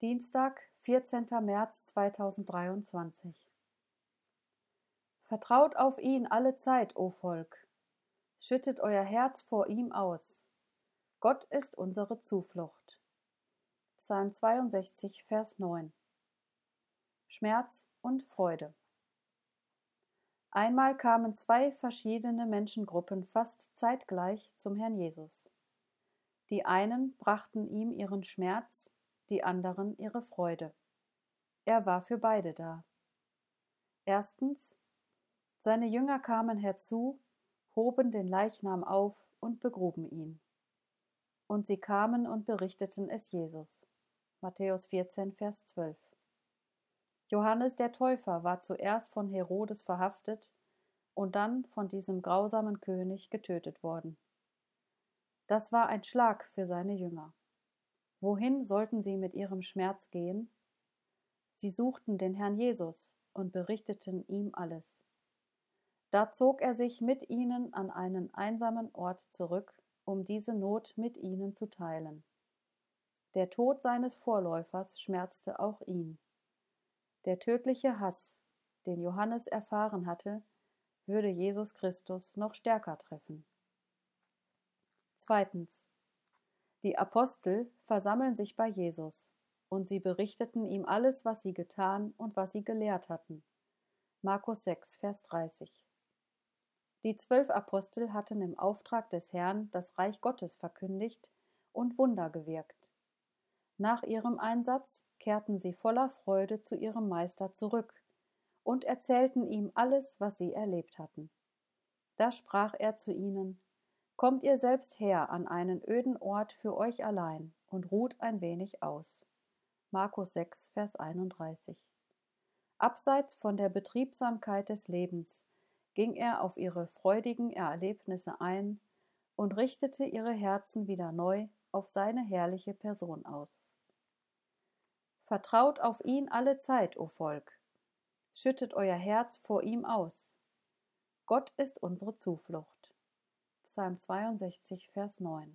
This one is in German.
Dienstag, 14. März 2023 Vertraut auf ihn alle Zeit, o Volk. Schüttet euer Herz vor ihm aus. Gott ist unsere Zuflucht. Psalm 62, Vers 9 Schmerz und Freude Einmal kamen zwei verschiedene Menschengruppen fast zeitgleich zum Herrn Jesus. Die einen brachten ihm ihren Schmerz, die anderen ihre Freude. Er war für beide da. Erstens, seine Jünger kamen herzu, hoben den Leichnam auf und begruben ihn. Und sie kamen und berichteten es Jesus. Matthäus 14, Vers 12. Johannes der Täufer war zuerst von Herodes verhaftet und dann von diesem grausamen König getötet worden. Das war ein Schlag für seine Jünger. Wohin sollten sie mit ihrem Schmerz gehen? Sie suchten den Herrn Jesus und berichteten ihm alles. Da zog er sich mit ihnen an einen einsamen Ort zurück, um diese Not mit ihnen zu teilen. Der Tod seines Vorläufers schmerzte auch ihn. Der tödliche Hass, den Johannes erfahren hatte, würde Jesus Christus noch stärker treffen. Zweitens. Die Apostel versammeln sich bei Jesus, und sie berichteten ihm alles, was sie getan und was sie gelehrt hatten. Markus 6, Vers 30. Die zwölf Apostel hatten im Auftrag des Herrn das Reich Gottes verkündigt und Wunder gewirkt. Nach ihrem Einsatz kehrten sie voller Freude zu ihrem Meister zurück und erzählten ihm alles, was sie erlebt hatten. Da sprach er zu ihnen Kommt ihr selbst her an einen öden Ort für euch allein und ruht ein wenig aus. Markus 6, Vers 31. Abseits von der Betriebsamkeit des Lebens ging er auf ihre freudigen Erlebnisse ein und richtete ihre Herzen wieder neu auf seine herrliche Person aus. Vertraut auf ihn alle Zeit, o Volk. Schüttet euer Herz vor ihm aus. Gott ist unsere Zuflucht. Psalm 62, Vers 9.